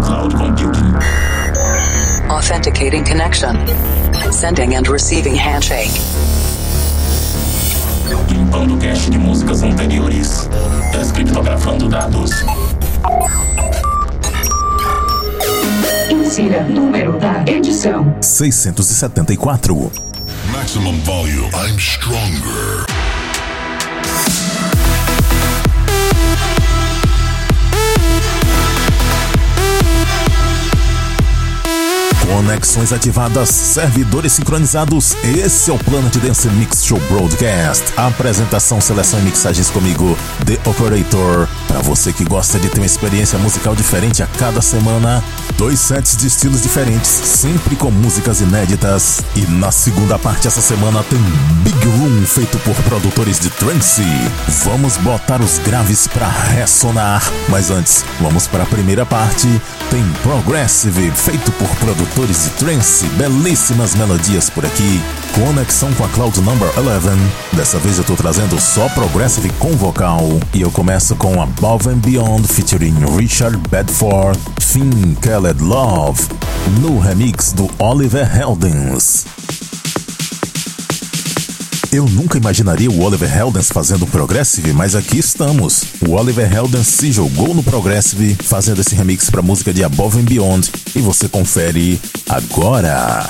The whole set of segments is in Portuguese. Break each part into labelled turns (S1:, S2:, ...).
S1: cloud computing.
S2: Authenticating connection. Sending and receiving handshake.
S1: Limpando cache de músicas anteriores. Descriptografando dados.
S3: Insira número da edição:
S4: 674.
S5: Maximum volume. I'm stronger.
S4: Conexões ativadas, servidores sincronizados. Esse é o Planet Dance Mix Show Broadcast. Apresentação, seleção e mixagens comigo, The Operator. Para você que gosta de ter uma experiência musical diferente a cada semana, dois sets de estilos diferentes, sempre com músicas inéditas. E na segunda parte essa semana tem Big Room feito por produtores de trance. Vamos botar os graves para ressonar. Mas antes, vamos para a primeira parte. Tem Progressive feito por produtores de trance. Belíssimas melodias por aqui. Conexão com a Cloud Number 11. Dessa vez eu tô trazendo só Progressive com vocal. E eu começo com Above and Beyond featuring Richard Bedford, Finn Khaled Love, no remix do Oliver Heldens. Eu nunca imaginaria o Oliver Heldens fazendo Progressive, mas aqui estamos. O Oliver Heldens se jogou no Progressive, fazendo esse remix para música de Above and Beyond, e você confere agora.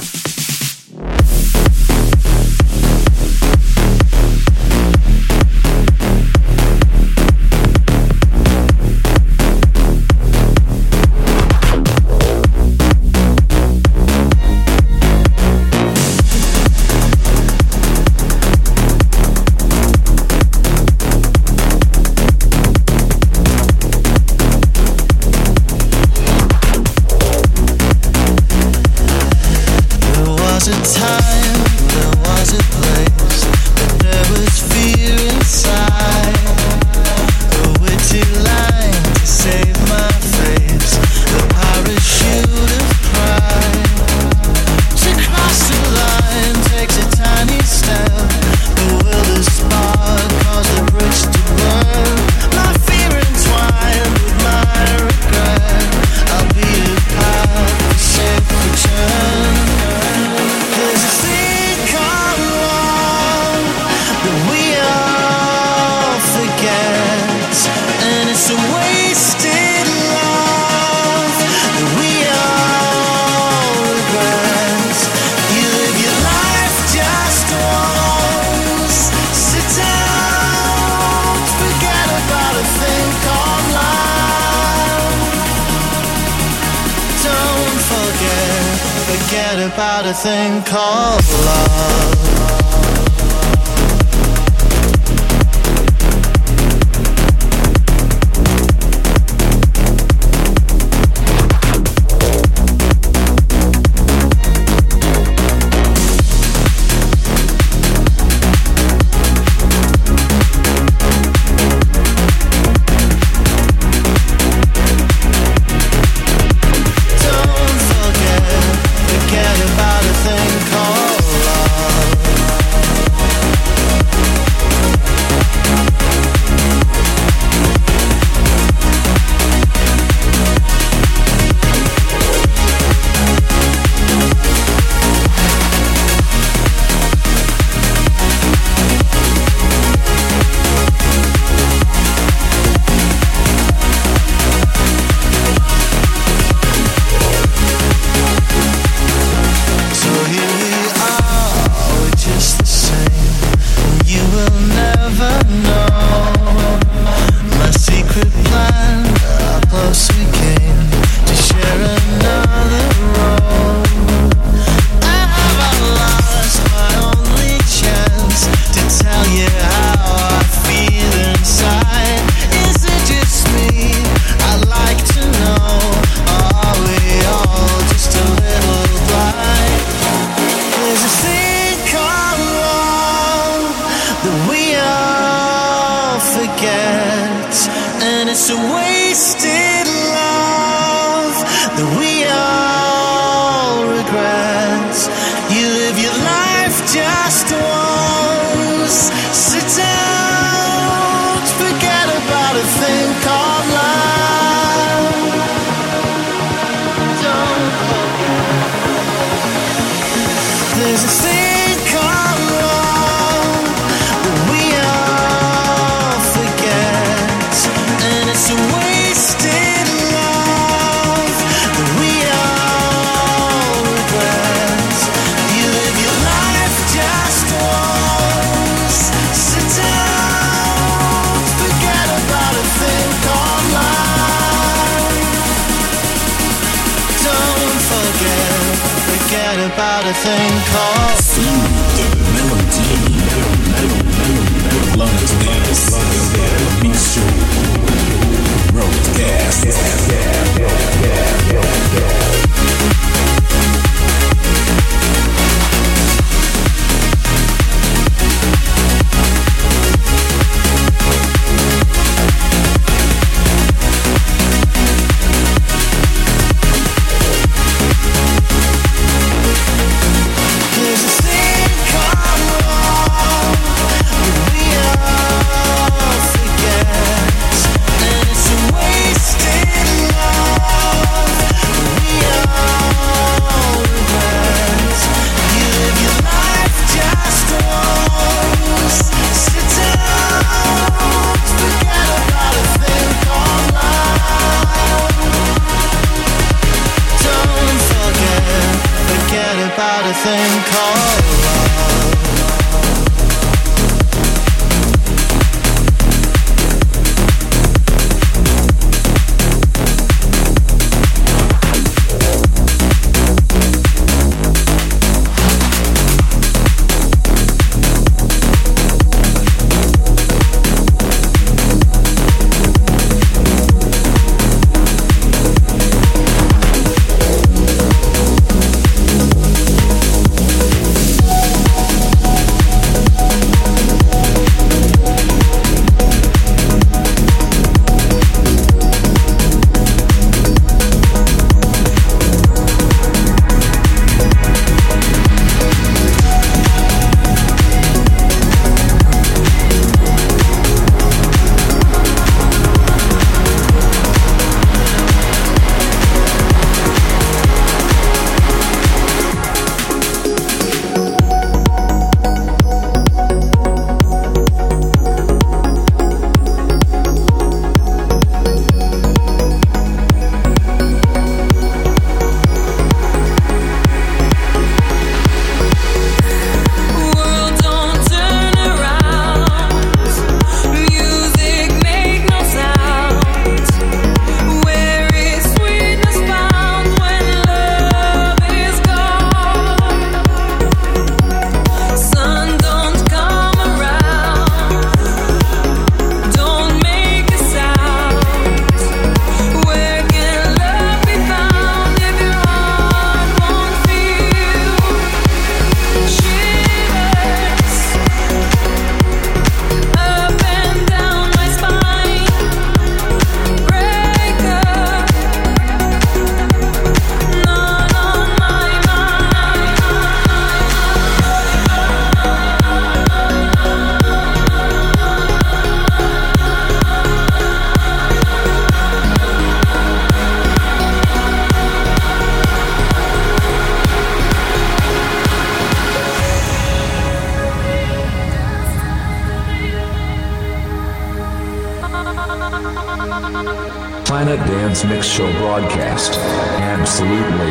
S6: Planet Dance Mix Show broadcast.
S7: Absolutely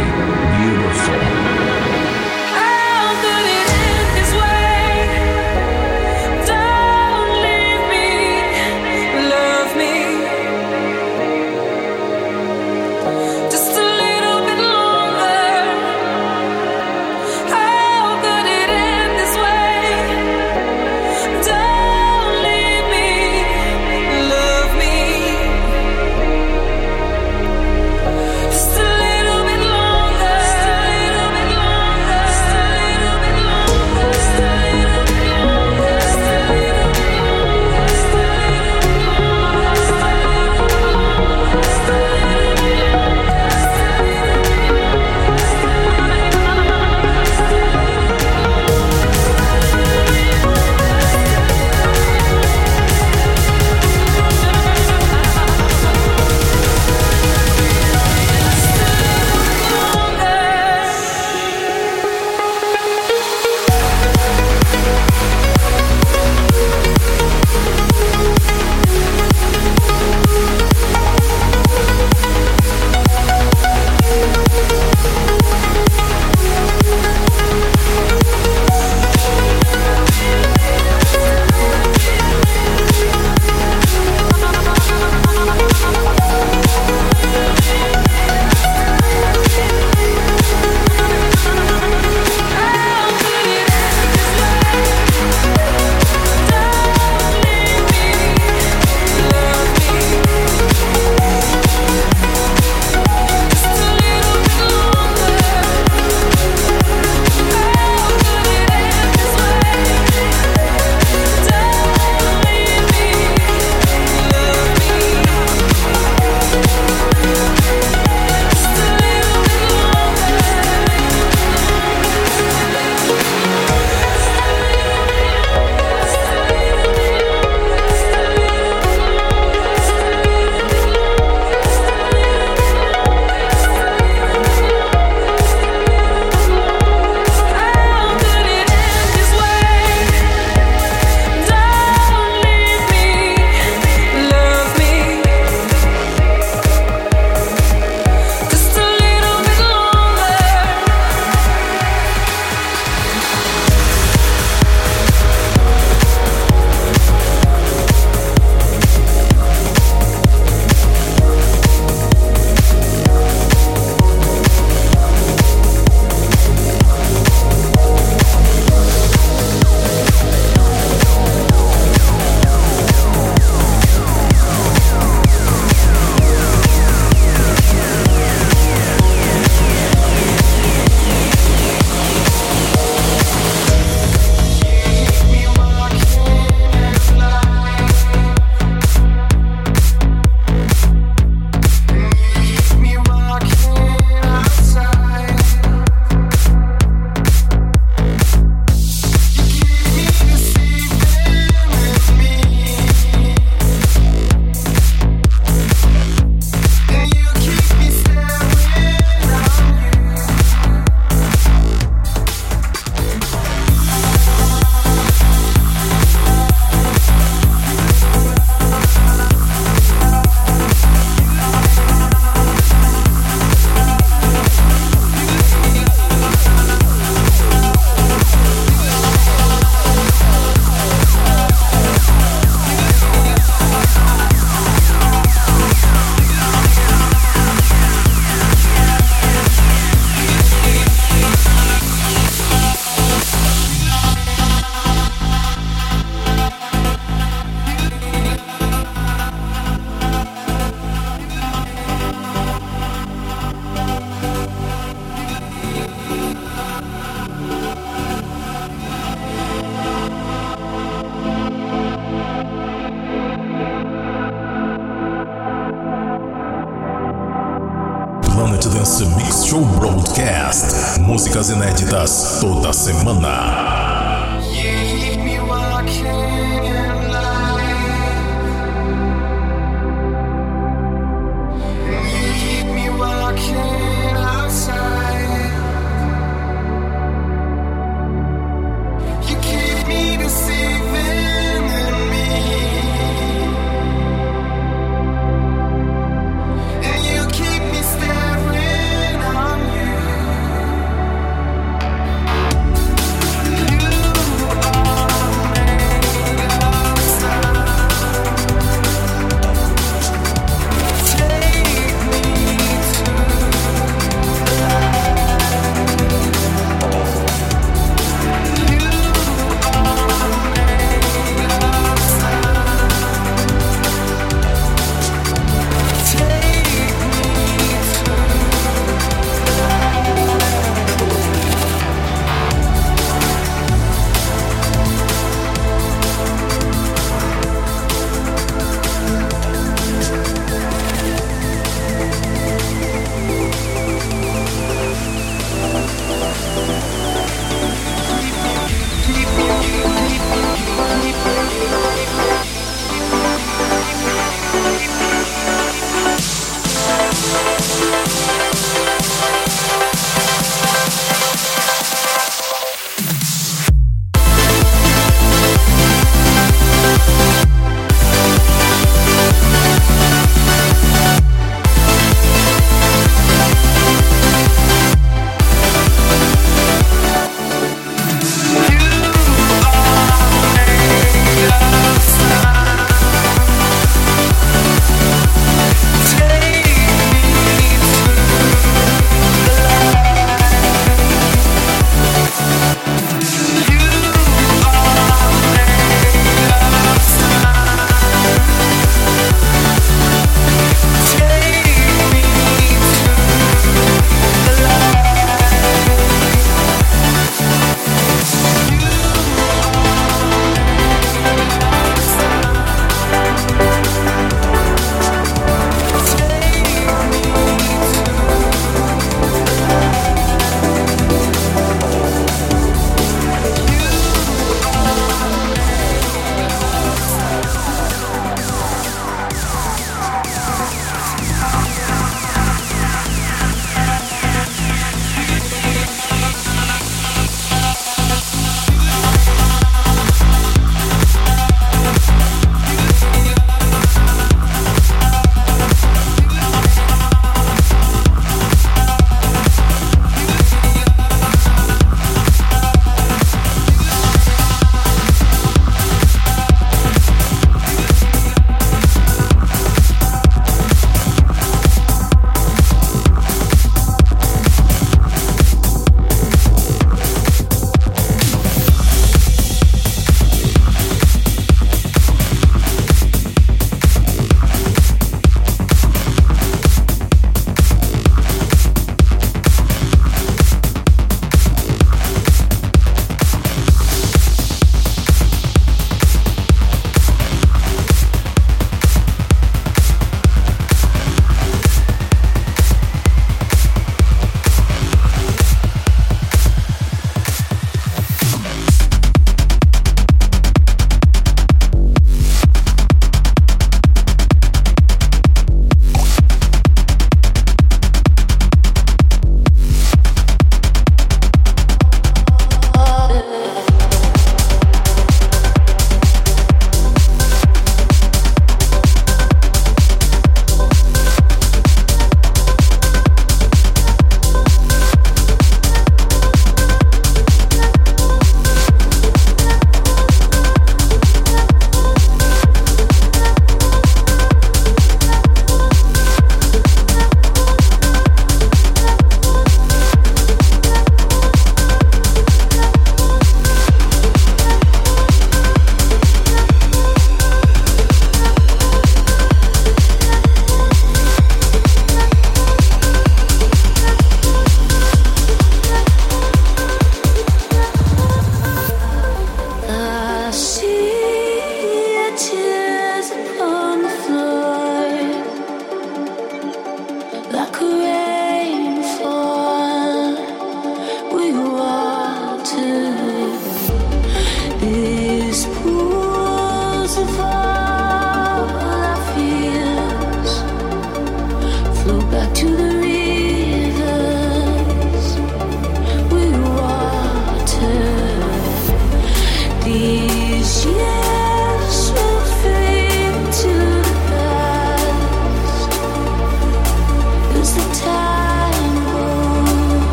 S7: beautiful.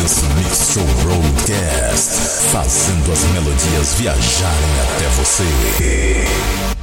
S8: This
S9: Mix Show Roadcast, fazendo as melodias viajarem até você.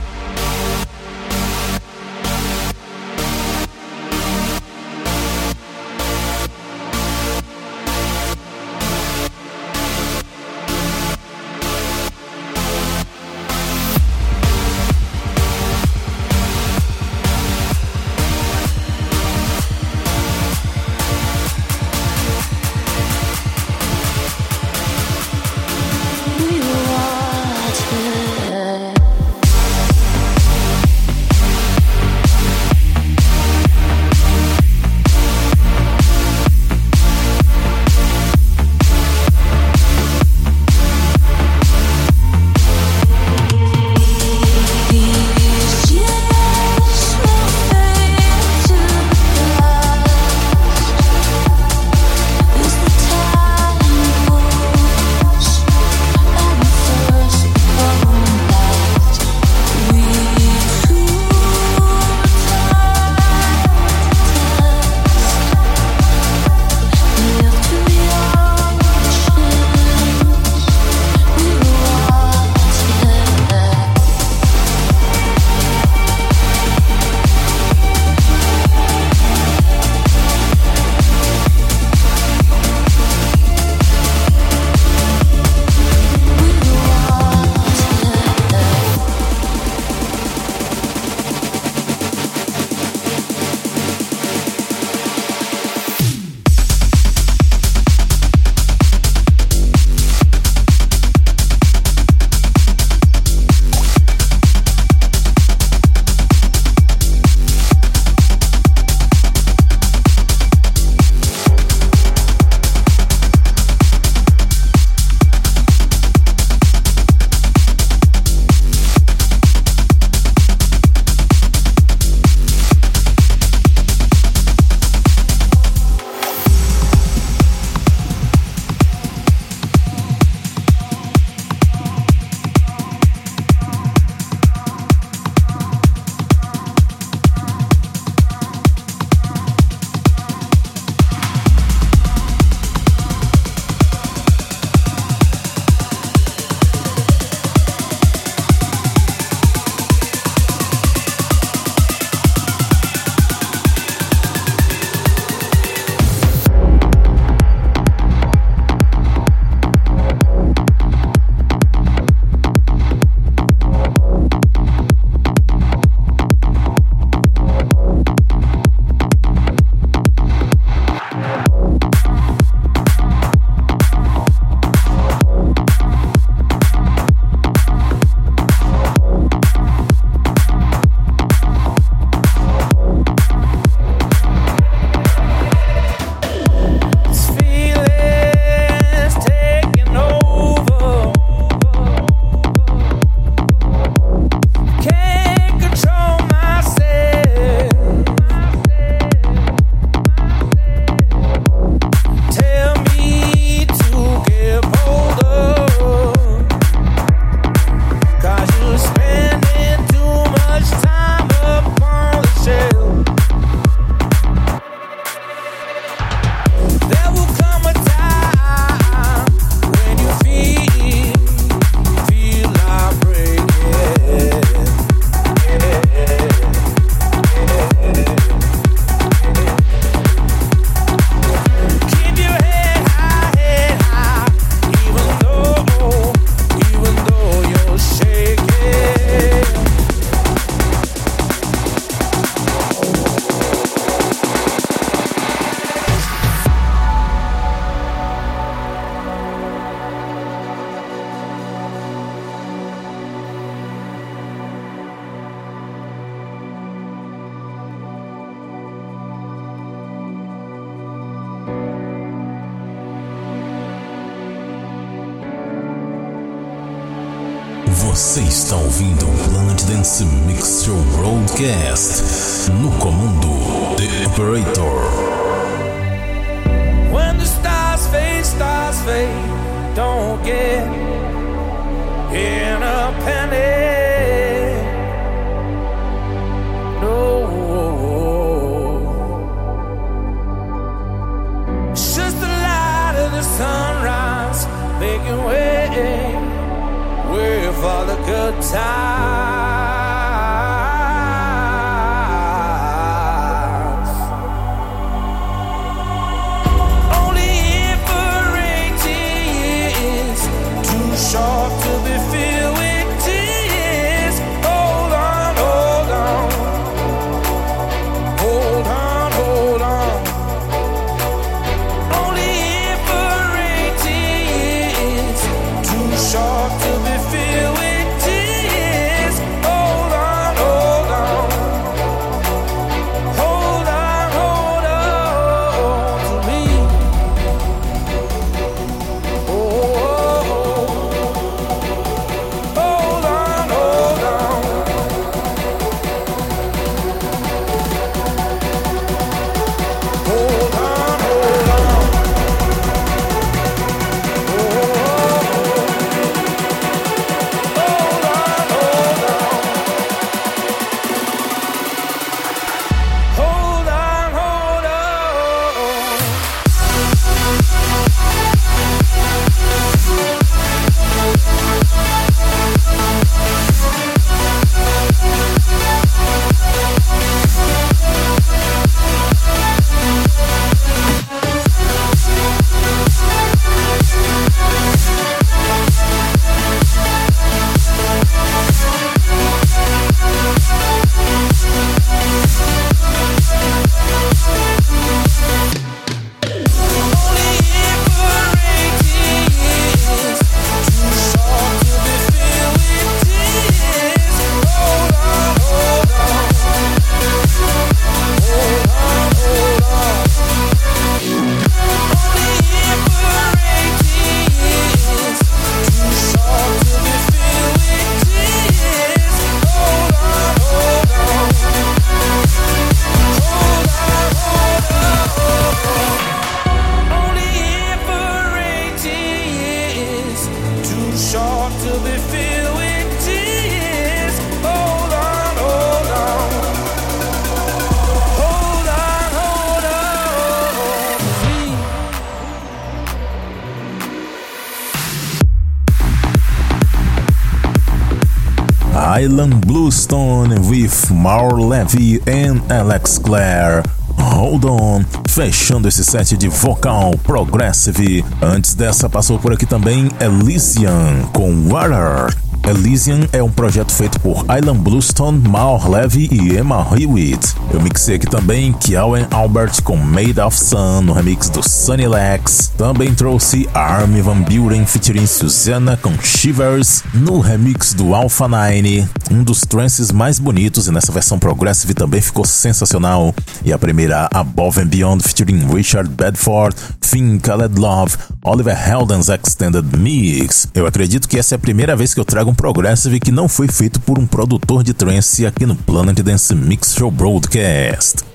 S9: Bluestone with Maur Levy and Alex Clare. Hold on, fechando esse set de vocal progressive. Antes dessa passou por aqui também Elysian com Water. Elysian é um projeto feito por Island Bluestone, Maur Levy e Emma Hewitt. Eu mixei aqui também Kiawen Albert com Made of Sun no remix do Sunny Lex. Também trouxe Armin Van Buren featuring Susanna com Shivers no remix do Alpha 9, um dos trances mais bonitos e nessa versão progressive também ficou sensacional. E a primeira Above and Beyond featuring Richard Bedford, Finn Khaled Love, Oliver Heldens Extended Mix. Eu acredito que essa é a primeira vez que eu trago um progressive que não foi feito por um produtor de trance aqui no Planet Dance Mix Show Broadcast.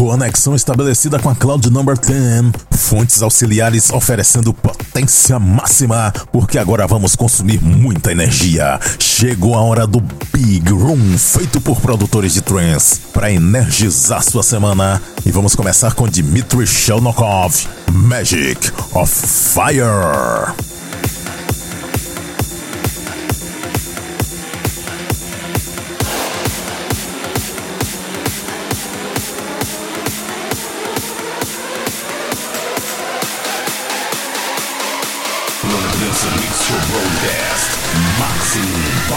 S9: Conexão estabelecida com a Cloud Number 10. Fontes auxiliares oferecendo potência máxima, porque agora vamos consumir muita energia. Chegou a hora do Big Room, feito por produtores de trance, para energizar sua semana. E vamos começar com Dmitry Shelnokov, Magic of Fire.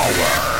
S6: Power.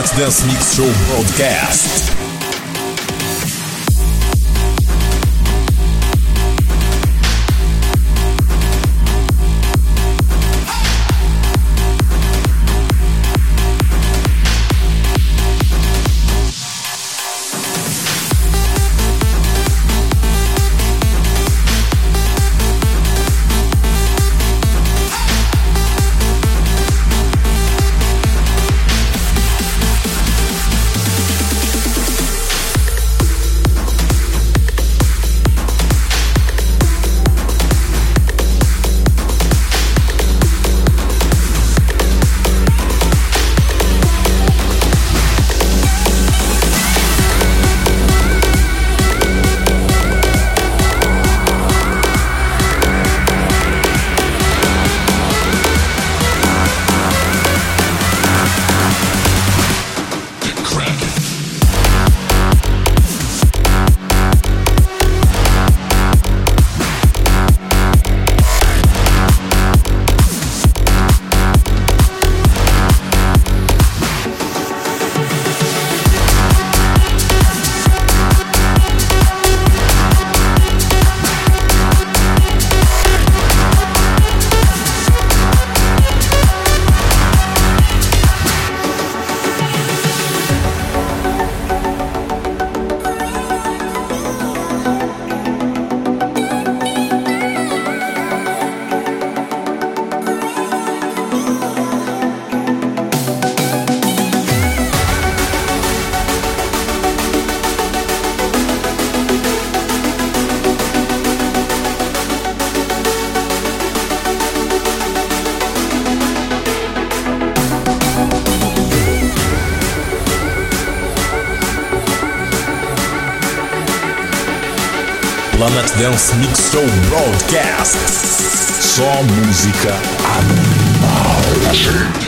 S9: Let's Dance Mix Show Broadcast. Dance Mix Show Broadcast. Só música animal.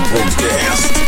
S10: Podcast.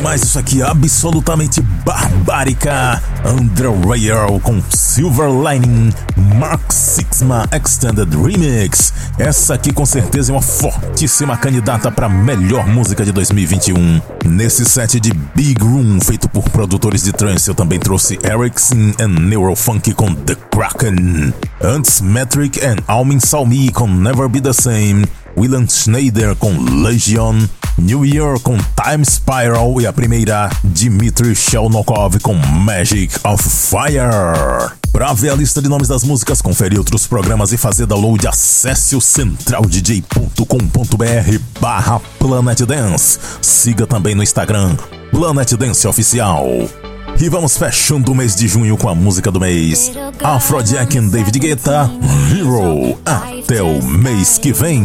S7: demais isso aqui, é absolutamente barbárica. Andrew Royal com Silver Lining Mark Sixma Extended Remix. Essa aqui com certeza é uma fortíssima candidata para melhor música de 2021. Nesse set de Big Room feito por produtores de trance, eu também trouxe Ericsson and Neurofunk com The Kraken. Antes Metric and Almin Salmi com Never Be The Same. William Schneider com Legion, New Year com Time Spiral e a primeira, Dmitry Shelnokov com Magic of Fire. Para ver a lista de nomes das músicas, conferir outros programas e fazer download, acesse o centraldj.com.br barra Planet Dance. Siga também no Instagram, Planet Dance Oficial. E vamos fechando o mês de junho com a música do mês. Afrodiak and David Guetta, Hero. Até o mês que vem.